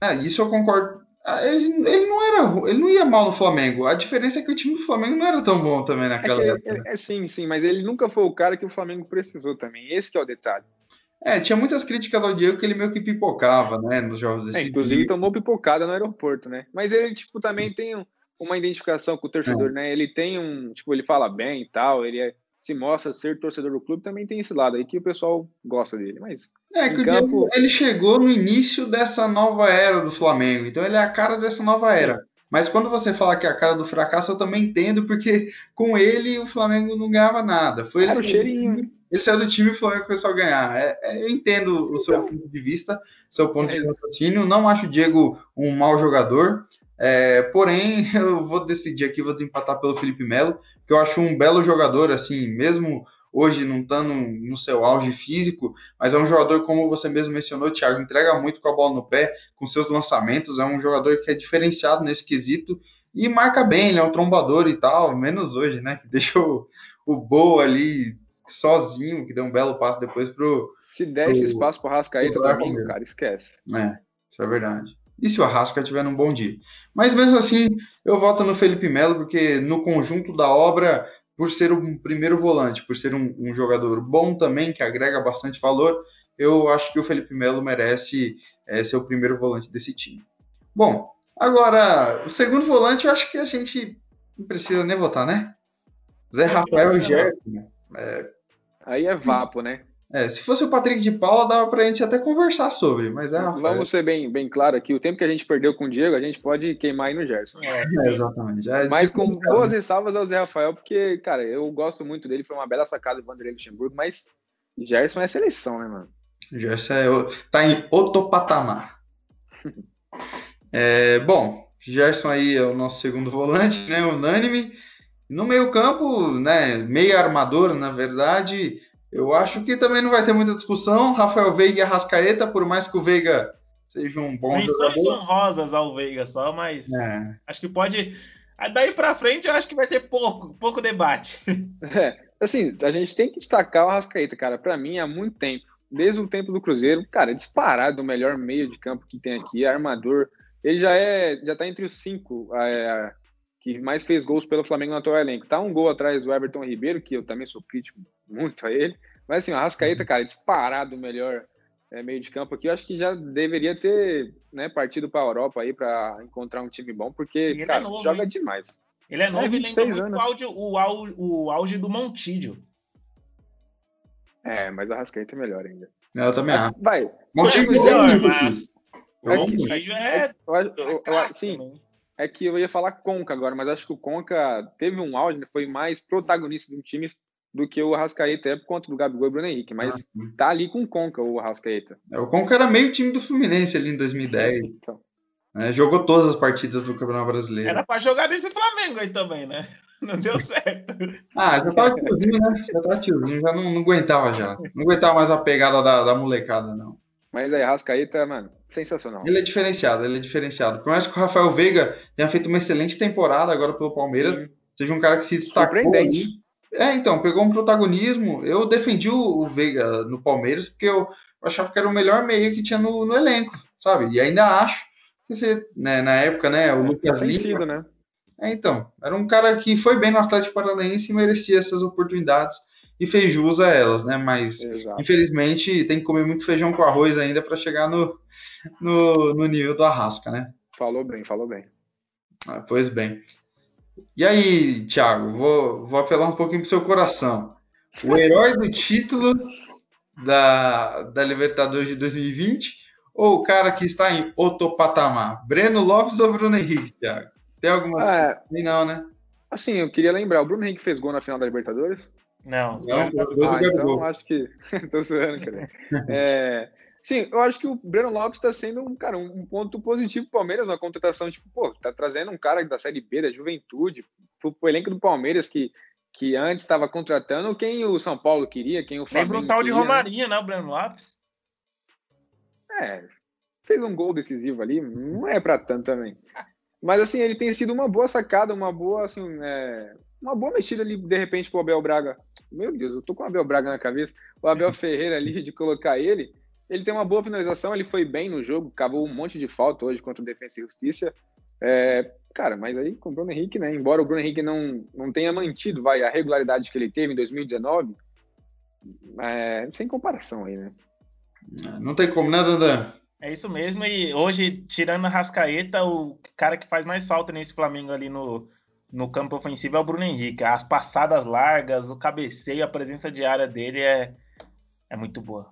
É, isso eu concordo. Ah, ele, ele, não era, ele não ia mal no Flamengo. A diferença é que o time do Flamengo não era tão bom também naquela é época. É, é, sim, sim, mas ele nunca foi o cara que o Flamengo precisou também. Esse é o detalhe. É, tinha muitas críticas ao Diego que ele meio que pipocava, né, nos jogos desse é, Inclusive tomou pipocada no aeroporto, né? Mas ele, tipo, também tem uma identificação com o torcedor, é. né? Ele tem um, tipo, ele fala bem e tal, ele é, se mostra ser torcedor do clube, também tem esse lado aí que o pessoal gosta dele, mas... É, que campo... Diego, ele chegou no início dessa nova era do Flamengo, então ele é a cara dessa nova era. Mas quando você fala que é a cara do fracasso, eu também entendo, porque com ele o Flamengo não ganhava nada. Foi ele, o cheirinho, ele saiu do time e o Flamengo começou a ganhar. É, é, eu entendo o seu então, ponto de vista, seu ponto é de raciocínio. Não acho o Diego um mau jogador. É, porém, <laughs> eu vou decidir aqui, vou desempatar pelo Felipe Melo, que eu acho um belo jogador, assim, mesmo hoje não estando no seu auge físico, mas é um jogador, como você mesmo mencionou, Thiago, entrega muito com a bola no pé, com seus lançamentos, é um jogador que é diferenciado nesse quesito e marca bem, ele é um trombador e tal, menos hoje, né? <laughs> Deixou o Boa ali sozinho, que deu um belo passo depois pro. Se der esse espaço pro Arrascaeta domingo, cara, esquece. É, isso é verdade. E se o Arrasca tiver num bom dia? Mas mesmo assim, eu voto no Felipe Melo, porque no conjunto da obra, por ser um primeiro volante, por ser um, um jogador bom também, que agrega bastante valor, eu acho que o Felipe Melo merece é, ser o primeiro volante desse time. Bom, agora, o segundo volante, eu acho que a gente não precisa nem votar, né? Zé Rafael e Gerson. É, Aí é vapo, né? É, se fosse o Patrick de Paula, dava pra gente até conversar sobre, mas é Rafael. Vamos ser bem, bem claro aqui, o tempo que a gente perdeu com o Diego, a gente pode queimar aí no Gerson. É, <laughs> é exatamente. É, mas com boas ressalvas ao Zé Rafael, porque, cara, eu gosto muito dele, foi uma bela sacada do Vanderlei Luxemburgo, mas Gerson é seleção, né, mano? Gerson é, tá em outro patamar. <laughs> é, bom, Gerson aí é o nosso segundo volante, né, unânime. No meio-campo, né, meio armador, na verdade, eu acho que também não vai ter muita discussão. Rafael Veiga e Arrascaeta, por mais que o Veiga seja um bom Menções jogador. são rosas ao Veiga só, mas é. acho que pode. Daí para frente, eu acho que vai ter pouco, pouco debate. <laughs> É, assim, a gente tem que destacar o Arrascaeta, cara. Para mim, há muito tempo, desde o tempo do Cruzeiro, cara, disparado o melhor meio de campo que tem aqui, armador. Ele já é, já tá entre os cinco é, que mais fez gols pelo Flamengo no atual elenco. Tá um gol atrás do Everton Ribeiro, que eu também sou crítico muito a ele. Mas assim, o Arrascaeta, cara, disparado o melhor é, meio de campo aqui. Eu acho que já deveria ter né, partido para a Europa aí para encontrar um time bom, porque, é cara, é novo, joga hein? demais. Ele é novo é, e lembra muito anos. O, auge, o, auge, o auge do Montídio. É, mas o Arrascaeta é melhor ainda. Eu também acho. Vai. Montídio é melhor, mas... O Montídio é... é... Sim, é que eu ia falar Conca agora, mas acho que o Conca teve um auge, né, foi mais protagonista do time do que o Arrascaeta é por conta do Gabigol e Bruno Henrique, mas ah, tá ali com o Conca, o Arrascaeta. É, o Conca era meio time do Fluminense ali em 2010. Então. É, jogou todas as partidas do Campeonato Brasileiro. Era para jogar nesse Flamengo aí também, né? <laughs> Não deu certo. ah, já tava tiozinho, né? Já tava tiozinho, já não, não aguentava já. Não aguentava mais a pegada da, da molecada, não. Mas aí, Arrascaeta, mano, Sensacional. Ele é diferenciado, ele é diferenciado. Por mais que o Rafael Veiga tenha feito uma excelente temporada agora pelo Palmeiras, Sim. seja um cara que se destacou. Surpreendente. É, então, pegou um protagonismo. Eu defendi o, Veiga no Palmeiras porque eu, achava que era o melhor meio que tinha no, no elenco, sabe? E ainda acho que você, né, na época, né, o é, Lucas Lima. Sido, né? É, então, era um cara que foi bem no Atlético Paranaense e merecia essas oportunidades e fez jus a elas, né? Mas Exato. infelizmente tem que comer muito feijão com arroz ainda para chegar no, no, no nível do Arrasca, né? Falou bem, falou bem. Ah, pois bem. E aí, Thiago, vou, vou apelar um pouquinho pro seu coração. O herói do título da, da Libertadores de 2020 ou o cara que está em outro patamar? Breno Lopes ou Bruno Henrique, Thiago? Tem alguma É, Não, né? assim, eu queria lembrar, o Bruno Henrique fez gol na final da Libertadores? Não, Não, dois do Ah, então acho que. <laughs> Tô zoando, cara. É, Sim, eu acho que o Breno Lopes está sendo um, cara, um ponto positivo pro Palmeiras, uma contratação, tipo, pô, tá trazendo um cara da Série B, da Juventude, pro, pro elenco do Palmeiras, que, que antes estava contratando quem o São Paulo queria, quem o Flamengo Lembra um tal de né? Romarinho, né, o Breno Lopes? É, fez um gol decisivo ali, não é para tanto também. Mas assim, ele tem sido uma boa sacada, uma boa, assim, é, uma boa mexida ali, de repente, pro Abel Braga. Meu Deus, eu tô com o Abel Braga na cabeça. O Abel <laughs> Ferreira ali, de colocar ele. Ele tem uma boa finalização, ele foi bem no jogo, cavou um monte de falta hoje contra o Defensa e Justiça. É, cara, mas aí com o Bruno Henrique, né? Embora o Bruno Henrique não, não tenha mantido, vai, a regularidade que ele teve em 2019, é, sem comparação aí, né? Não tem como, né, Dandan? É isso mesmo, e hoje, tirando a Rascaeta, o cara que faz mais falta nesse Flamengo ali no, no campo ofensivo é o Bruno Henrique. As passadas largas, o cabeceio, a presença diária dele é, é muito boa.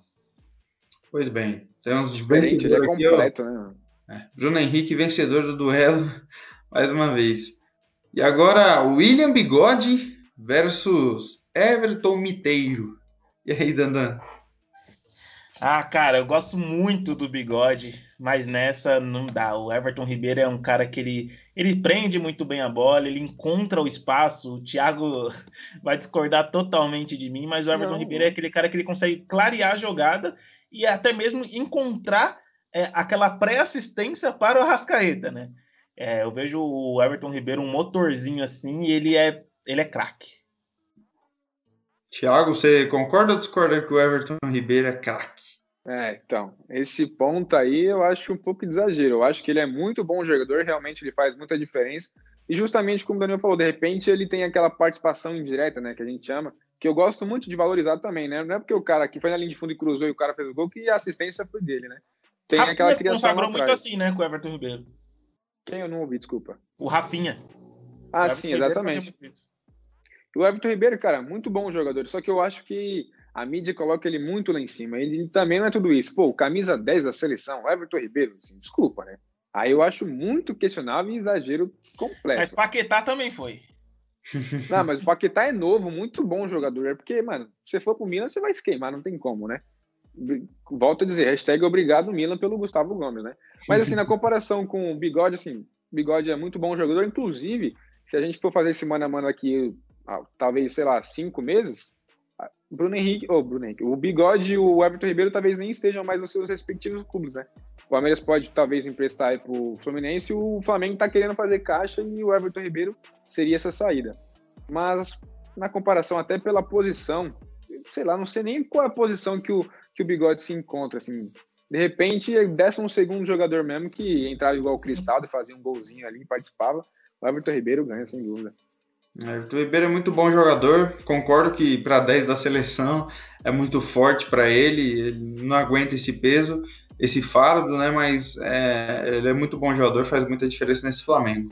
Pois bem, temos Diferente, ele é vencedor aqui, completo, né? É, Bruno Henrique, vencedor do duelo, <laughs> mais uma vez. E agora, William Bigode versus Everton Miteiro. E aí, Dandan? Ah, cara, eu gosto muito do bigode, mas nessa não dá. O Everton Ribeiro é um cara que ele, ele prende muito bem a bola, ele encontra o espaço. O Thiago <laughs> vai discordar totalmente de mim, mas o Everton Não. Ribeiro é aquele cara que ele consegue clarear a jogada e até mesmo encontrar é, aquela pré-assistência para o Arrascaeta, né? É, eu vejo o Everton Ribeiro um motorzinho assim e ele é, ele é craque. Thiago, você concorda ou discorda que o Everton Ribeiro é craque? É, então, esse ponto aí eu acho um pouco de exagero. Eu acho que ele é muito bom jogador, realmente ele faz muita diferença. E justamente como o Daniel falou, de repente ele tem aquela participação indireta, né, que a gente chama, que eu gosto muito de valorizar também, né? Não é porque o cara que foi na linha de fundo e cruzou e o cara fez o gol que a assistência foi dele, né? Tem Rafinha aquela se consagrou muito atrás. assim, né, com o Everton Ribeiro. Quem eu não ouvi, desculpa. O Rafinha. O Ah, Everton sim, Ribeiro exatamente. O Everton Ribeiro, cara, muito bom jogador, só que eu acho que a mídia coloca ele muito lá em cima. Ele também não é tudo isso. Pô, camisa 10 da seleção, o Everton Ribeiro, assim, desculpa, né? Aí eu acho muito questionável e exagero completo. Mas Paquetá também foi. <laughs> Não, mas o Paquetá é novo, muito bom jogador. É porque, mano, se você for pro Milan, você vai se queimar, não tem como, né? Volto a dizer, hashtag obrigado Milan pelo Gustavo Gomes, né? Mas assim, na <laughs> comparação com o Bigode, assim, Bigode é muito bom jogador. Inclusive, se a gente for fazer esse mano a mano aqui, talvez, sei lá, cinco meses, ah, Bruno Henrique, ou Bruno Henrique, o Bigode e o Everton Ribeiro talvez nem estejam mais nos seus respectivos clubes, né? O Palmeiras pode talvez emprestar aí pro Fluminense, o Flamengo tá querendo fazer caixa e o Everton Ribeiro seria essa saída. Mas na comparação até pela posição, sei lá, não sei nem qual é a posição que o, que o Bigode se encontra, assim. De repente, é 12 jogador mesmo que entrava igual o Cristaldo e fazia um golzinho ali, participava. O Everton Ribeiro ganha, sem dúvida. É, Everton Ribeiro é muito bom jogador. Concordo que para 10 da seleção é muito forte para ele. Ele não aguenta esse peso, esse fardo, né? Mas é, ele é muito bom jogador, faz muita diferença nesse Flamengo.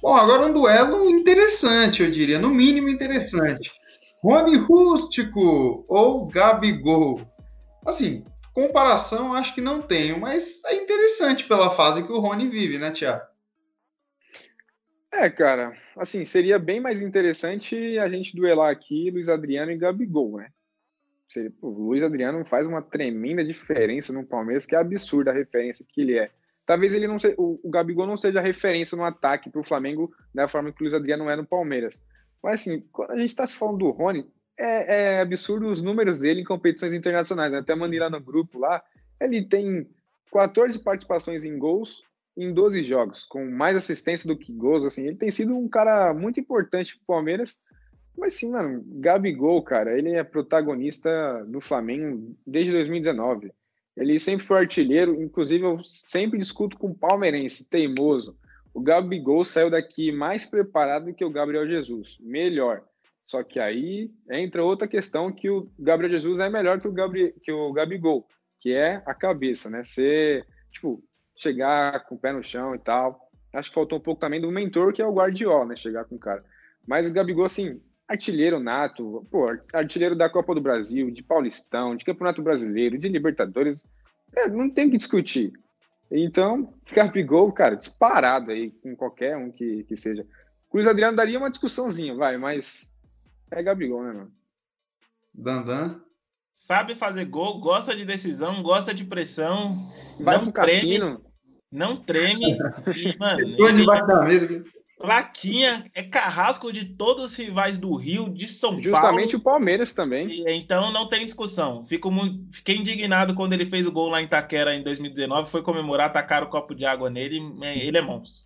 Bom, agora um duelo interessante, eu diria, no mínimo interessante. Rony Rústico ou Gabigol? Assim, comparação acho que não tenho, mas é interessante pela fase que o Rony vive, né, Tiago? É, cara, assim, seria bem mais interessante a gente duelar aqui Luiz Adriano e Gabigol, né? Seria, o Luiz Adriano faz uma tremenda diferença no Palmeiras, que é absurda a referência que ele é. Talvez ele não seja, o, o Gabigol não seja referência no ataque para o Flamengo da forma que o Luiz Adriano é no Palmeiras. Mas assim, quando a gente está se falando do Rony, é, é absurdo os números dele em competições internacionais. Né? Até mandei lá no grupo lá, ele tem 14 participações em gols em 12 jogos, com mais assistência do que gols, assim, ele tem sido um cara muito importante pro Palmeiras, mas sim, mano, Gabigol, cara, ele é protagonista do Flamengo desde 2019, ele sempre foi artilheiro, inclusive eu sempre discuto com o palmeirense, teimoso, o Gabigol saiu daqui mais preparado do que o Gabriel Jesus, melhor, só que aí entra outra questão que o Gabriel Jesus é melhor que o, Gabri, que o Gabigol, que é a cabeça, né, ser, tipo, chegar com o pé no chão e tal. Acho que faltou um pouco também do mentor, que é o Guardiola, né? Chegar com o cara. Mas o Gabigol, assim, artilheiro nato, pô, artilheiro da Copa do Brasil, de Paulistão, de Campeonato Brasileiro, de Libertadores. É, não tem o que discutir. Então, <laughs> Gabigol, cara, disparado aí com qualquer um que, que seja. Cruz Adriano daria uma discussãozinha, vai, mas é Gabigol, né, mano? Dandan. Sabe fazer gol, gosta de decisão, gosta de pressão. Vai não pro treme, cassino. Não treme. E, mano, <laughs> ele- debaixo da mesa. Plaquinha é carrasco de todos os rivais do Rio, de São Justamente Paulo. o Palmeiras também. E, Então não tem discussão. Fico muito, fiquei indignado quando ele fez o gol lá em Itaquera em 2019. Foi comemorar, tacaram o copo de água nele. Ele é monstro.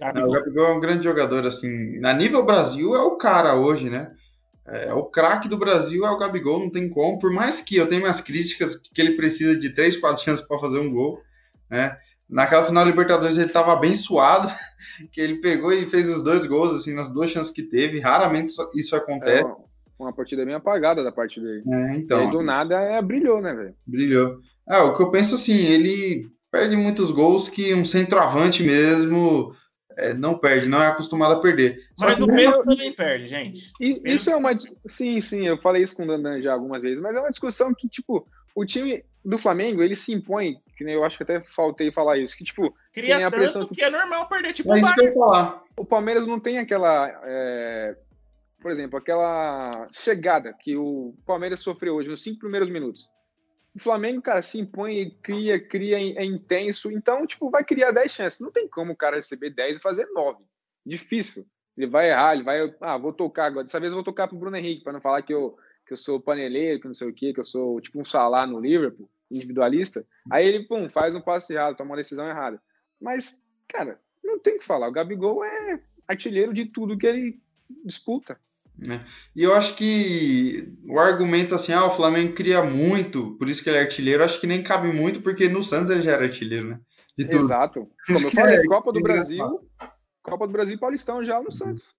Não, o Gabigol. Gabigol é um grande jogador, assim. Na nível Brasil é o cara hoje, né? É, o craque do Brasil é o Gabigol, não tem como. Por mais que eu tenha minhas críticas que ele precisa de três, quatro chances para fazer um gol, né? Naquela final da Libertadores ele estava bem suado, <laughs> que ele pegou e fez os dois gols, assim, nas duas chances que teve. Raramente isso- isso É acontece. uma, uma partida bem apagada da parte dele. né? e aí, Então, do nada, é, brilhou, né, velho? brilhou. É, o que eu penso assim, ele perde muitos gols que um centroavante mesmo é, não perde, não é acostumado a perder. Só Mas que o Pedro também perde, gente. E isso é uma. Sim, sim, eu falei isso com o Dandan já algumas vezes, mas é uma discussão que, tipo, o time do Flamengo, ele se impõe, que nem eu acho que até faltei falar isso, que, tipo, Cria Tem a pressão que- que é normal perder. Tipo, É o isso que eu ia falar. o Palmeiras não tem aquela. é, por exemplo, aquela chegada que o Palmeiras sofreu hoje nos cinco primeiros minutos. O Flamengo, cara, se impõe, cria, cria, é intenso. Então, tipo, vai criar 10 chances. Não tem como o cara receber 10 e fazer 9. Difícil. Ele vai errar, ele vai. Ah, vou tocar agora. Dessa vez eu vou tocar pro Bruno Henrique, para não falar que eu, que eu sou paneleiro, que não sei o quê, que eu sou tipo um Salah no Liverpool, individualista. Aí ele, pum, faz um passe errado, toma uma decisão errada. Mas, cara, não tem o que falar. O Gabigol é artilheiro de tudo que ele disputa. E eu acho que o argumento assim, ah, o Flamengo cria muito, por isso que ele é artilheiro, acho que nem cabe muito, porque no Santos ele já era artilheiro, né? De tudo. Exato. Como eu falei, é Copa do. Brasil, Copa do Brasil e Paulistão já no Santos.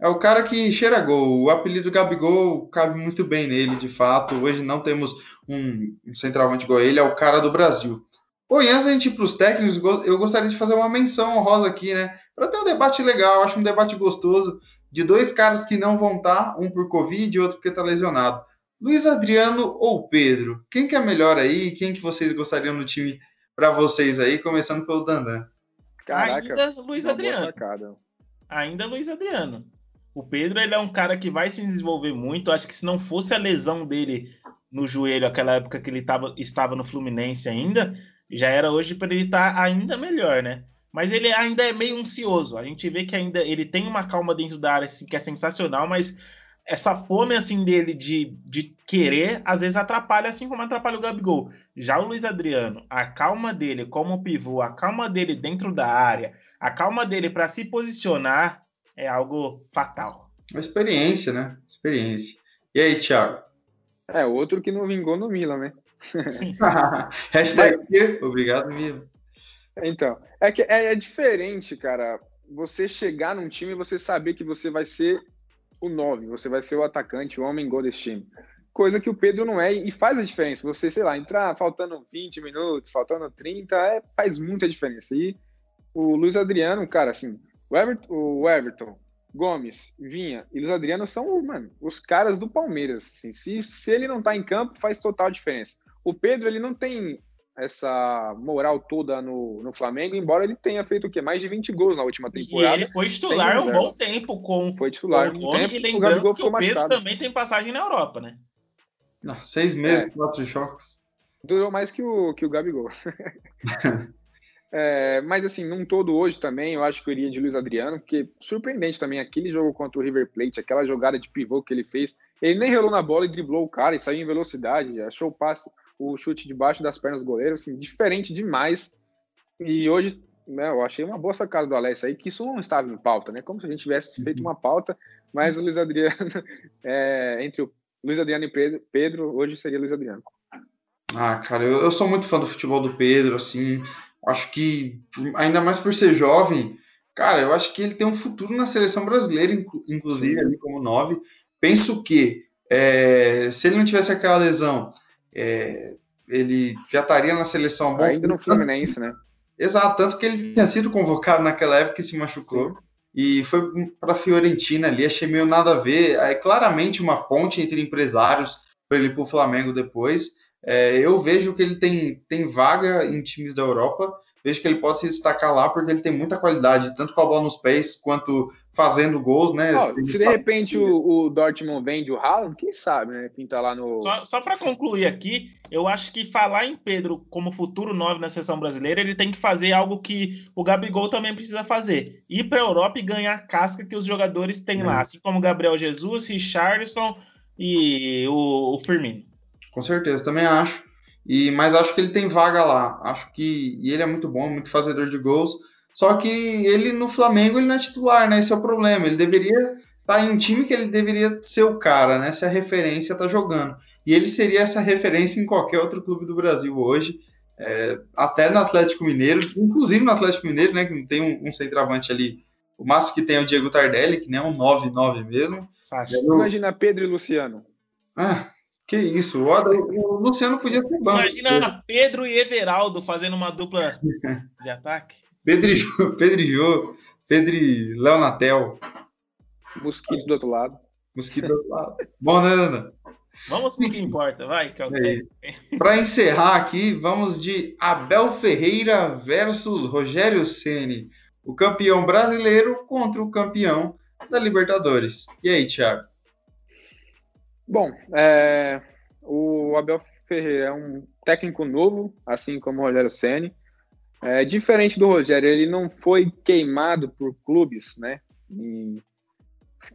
É o cara que cheira gol. O apelido Gabigol cabe muito bem nele, de fato. Hoje não temos um um centroavante igual ele, é o cara do Brasil. Pô, e antes da gente ir para os técnicos, eu gostaria de fazer uma menção honrosa aqui, né? Para ter um debate legal, acho um debate gostoso, de dois caras que não vão estar, um por Covid e outro porque está lesionado. Luiz Adriano ou Pedro? Quem que é melhor aí? Quem que vocês gostariam no time para vocês aí? Começando pelo Dandan. Caraca. Ainda Luiz Adriano. Ainda Luiz Adriano. O Pedro ele é um cara que vai se desenvolver muito. Acho que se não fosse a lesão dele no joelho, aquela época que ele tava, estava no Fluminense ainda, já era hoje para ele estar ainda melhor, né? Mas ele ainda é meio ansioso. A gente vê que ainda ele tem uma calma dentro da área assim, que é sensacional, mas essa fome assim dele de, de querer, às vezes atrapalha, assim como atrapalha o Gabigol. Já o Luiz Adriano, a calma dele como pivô, a calma dele dentro da área, a calma dele para se posicionar é algo fatal. Uma experiência, né? Experiência. E aí, Thiago? É, outro que não vingou no Milan, né? <laughs> Hashtag obrigado, Mila. Então, é que é, é diferente, cara. Você chegar num time e você saber que você vai ser o 9, você vai ser o atacante, o homem gol desse time. Coisa que o Pedro não é e faz a diferença. Você, sei lá, entrar faltando 20 minutos, faltando 30, é, faz muita diferença. E o Luiz Adriano, cara, assim, o Everton, o Everton Gomes, Vinha e Luiz Adriano são, mano, os caras do Palmeiras. Assim, se, se ele não tá em campo, faz total diferença. O Pedro, ele não tem essa moral toda no, no Flamengo, embora ele tenha feito o quê? Mais de 20 gols na última E temporada. ele foi titular um bom tempo com, Foi titular com um o Gomes, tempo, e o lembrando que ficou o Pedro também tem passagem na Europa, né? Não, seis meses, É. quatro choques. Durou mais que o, que o Gabigol. <laughs> É, mas assim, num todo hoje também, eu acho que eu iria de Luiz Adriano, porque surpreendente também aquele jogo contra o River Plate, aquela jogada de pivô que ele fez. Ele nem relou na bola e driblou o cara e saiu em velocidade, achou o passe, o chute debaixo das pernas do goleiro, assim, diferente demais. E hoje, né, eu achei uma boa sacada do Alex aí, que isso não estava em pauta, né? Como se a gente tivesse feito uma pauta, mas o Luiz Adriano, <laughs> é, entre o Luiz Adriano e Pedro, Pedro, hoje seria Luiz Adriano. Ah, cara, eu, eu sou muito fã do futebol do Pedro, assim. Acho que, ainda mais por ser jovem, cara, eu acho que ele tem um futuro na seleção brasileira, inclu- inclusive, ali como nove. Penso que, é, se ele não tivesse aquela lesão, é, ele já estaria na seleção bom Ainda no. Fluminense, né? Exato, tanto que ele tinha sido convocado naquela época e se machucou. Sim. E foi para a Fiorentina ali, achei meio nada a ver. É claramente uma ponte entre empresários para ele ir para o Flamengo depois. É, eu vejo que ele tem, tem vaga em times da Europa, vejo que ele pode se destacar lá porque ele tem muita qualidade, tanto com a bola nos pés quanto fazendo gols, né? Oh, se de repente o, o, Dortmund vende o Haaland, quem sabe, né? Pinta lá no. Só, só para concluir aqui, eu acho que falar em Pedro como futuro 9 na seleção brasileira, ele tem que fazer algo que o Gabigol também precisa fazer: ir para a Europa e ganhar a casca que os jogadores têm é. lá, assim como Gabriel Jesus, Richardson e o, o Firmino. Com certeza, também acho. E, mas acho que ele tem vaga lá. Acho que e ele é muito bom, muito fazedor de gols. Só que ele no Flamengo ele não é titular, né? Esse é o problema. Ele deveria estar tá em um time que ele deveria ser o cara, né? Se a referência tá jogando. E ele seria essa referência em qualquer outro clube do Brasil hoje. É, até no Atlético Mineiro, inclusive no Atlético Mineiro, né? Que não tem um, um centroavante ali. O máximo que tem é o Diego Tardelli, que nem é um 9-9 mesmo. Imagina Pedro e Luciano. Ah, que isso, o, o Luciano podia ser banco. Imagina Pedro e Everaldo fazendo uma dupla de ataque. <laughs> Pedro e Jô, Pedro e Jô, Pedro e Léo Natel. Mosquito do outro lado. Mosquito do outro lado. Bom, né, Ana? Vamos pro que importa, vai. Que é Para encerrar aqui, vamos de Abel Ferreira versus Rogério Ceni, o campeão brasileiro contra o campeão da Libertadores. E aí, Thiago? Bom, é, o Abel Ferreira é um técnico novo, assim como o Rogério Ceni. É, diferente do Rogério, ele não foi queimado por clubes, né? E,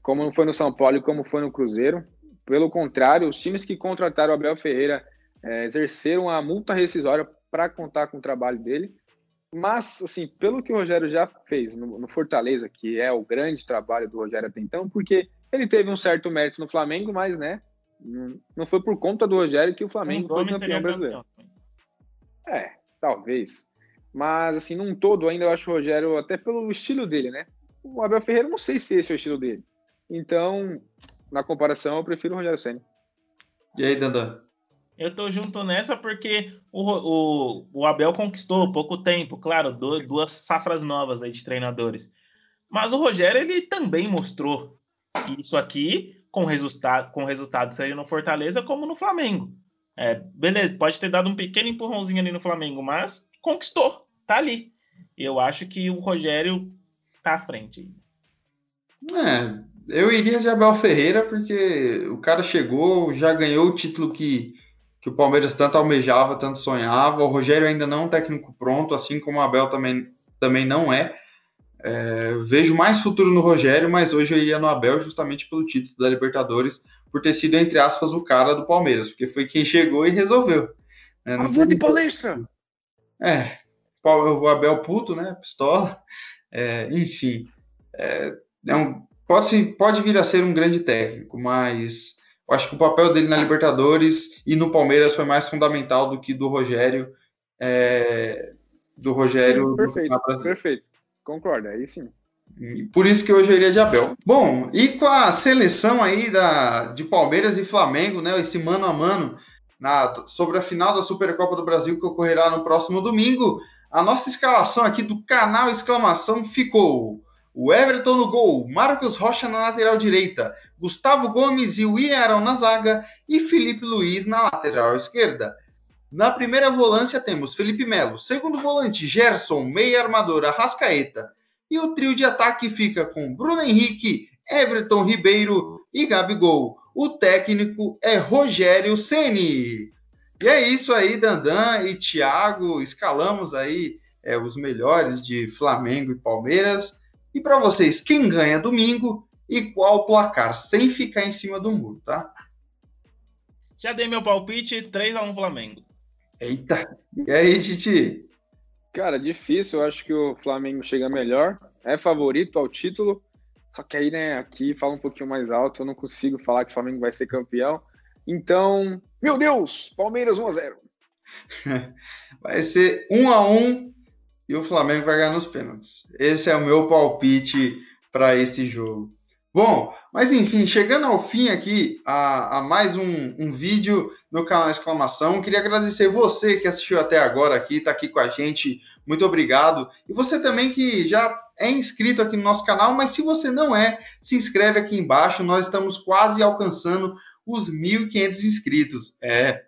como foi no São Paulo e como foi no Cruzeiro. Pelo contrário, os times que contrataram o Abel Ferreira é, exerceram a multa rescisória para contar com o trabalho dele. Mas, assim, pelo que o Rogério já fez no, no, Fortaleza, que é o grande trabalho do Rogério até então, porque ele teve um certo mérito no Flamengo, mas, né, não foi por conta do Rogério que o Flamengo foi campeão brasileiro. Campeão. É, talvez. Mas, assim, num todo, ainda eu acho o Rogério, até pelo estilo dele, né? O Abel Ferreira, não sei se esse é o estilo dele. Então, na comparação, eu prefiro o Rogério Senna. E aí, Dandan? Eu tô junto nessa porque o, o, o Abel conquistou pouco tempo, claro, duas safras novas aí de treinadores. Mas o Rogério, ele também mostrou isso aqui com resultado, com resultado seja no Fortaleza como no Flamengo. É, beleza, pode ter dado um pequeno empurrãozinho ali no Flamengo, mas conquistou, tá ali. Eu acho que o Rogério tá à frente. É, eu iria de Abel Ferreira porque o cara chegou, já ganhou o título que que o Palmeiras tanto almejava, tanto sonhava. O Rogério ainda não é um técnico pronto, assim como o Abel também, também não é. É. Vejo mais futuro no Rogério, mas hoje eu iria no Abel justamente pelo título da Libertadores, por ter sido, entre aspas, o cara do Palmeiras, porque foi quem chegou e resolveu. Né? Avante palestra! É, o Abel puto, né? Pistola. É, enfim, é, é um, pode, pode vir a ser um grande técnico, mas eu acho que o papel dele na Libertadores e no Palmeiras foi mais fundamental do que do Rogério. É, do Rogério. Sim, perfeito, perfeito. Concordo, aí sim. Por isso que hoje eu iria de Abel. Bom, e com a seleção aí da, de Palmeiras e Flamengo, né? Esse mano a mano na, sobre a final da Supercopa do Brasil que ocorrerá no próximo domingo. A nossa escalação aqui do canal Exclamação ficou o Everton no gol, Marcos Rocha na lateral direita, Gustavo Gomes e William Arão na zaga e Felipe Luiz na lateral esquerda. Na primeira volância temos Felipe Melo, segundo volante Gerson, meia armadora Rascaeta. E o trio de ataque fica com Bruno Henrique, Everton Ribeiro e Gabigol. O técnico é Rogério Ceni. E é isso aí, Dandan e Thiago. Escalamos aí é, os melhores de Flamengo e Palmeiras. E para vocês, quem ganha domingo e qual placar, sem ficar em cima do muro, tá? Já dei meu palpite, 3x1 Flamengo. Eita! E aí, Titi? Cara, difícil. Eu acho que o Flamengo chega melhor. É favorito ao título. Só que aí, né, aqui fala um pouquinho mais alto. Eu não consigo falar que o Flamengo vai ser campeão. Então, meu Deus! Palmeiras 1x0. <laughs> vai ser 1x1 e o Flamengo vai ganhar nos pênaltis. Esse é o meu palpite para esse jogo. Bom, mas enfim, chegando ao fim aqui, a, a mais um, um, vídeo no canal Exclamação, queria agradecer você que assistiu até agora aqui, está aqui com a gente, muito obrigado. E você também que já é inscrito aqui no nosso canal, mas se você não é, se inscreve aqui embaixo, nós estamos quase alcançando os 1.500 inscritos. É,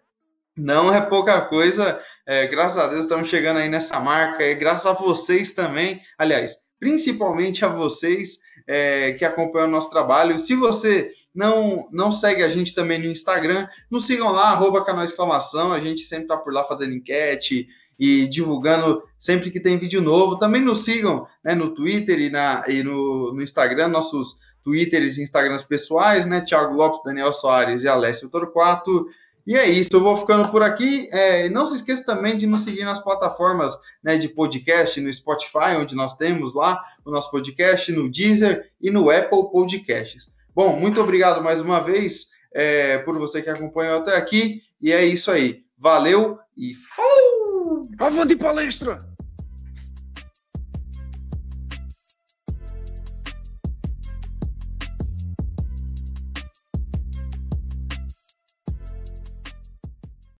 não é pouca coisa, É, graças a Deus estamos chegando aí nessa marca, e graças a vocês também, aliás, principalmente a vocês é, que acompanham o nosso trabalho. Se você não, não segue a gente também no Instagram, nos sigam lá, arroba canal exclamação, a gente sempre está por lá fazendo enquete e divulgando sempre que tem vídeo novo. Também nos sigam né, no Twitter e, na, e no, no Instagram, nossos Twitters e Instagrams pessoais, né? Thiago Lopes, Daniel Soares e Alessio Torquato. E é isso, eu vou ficando por aqui. É, não se esqueça também de nos seguir nas plataformas né, de podcast, no Spotify, onde nós temos lá o nosso podcast, no Deezer e no Apple Podcasts. Bom, muito obrigado mais uma vez é, por você que acompanhou até aqui. E é isso aí. Valeu e falou! Avante palestra!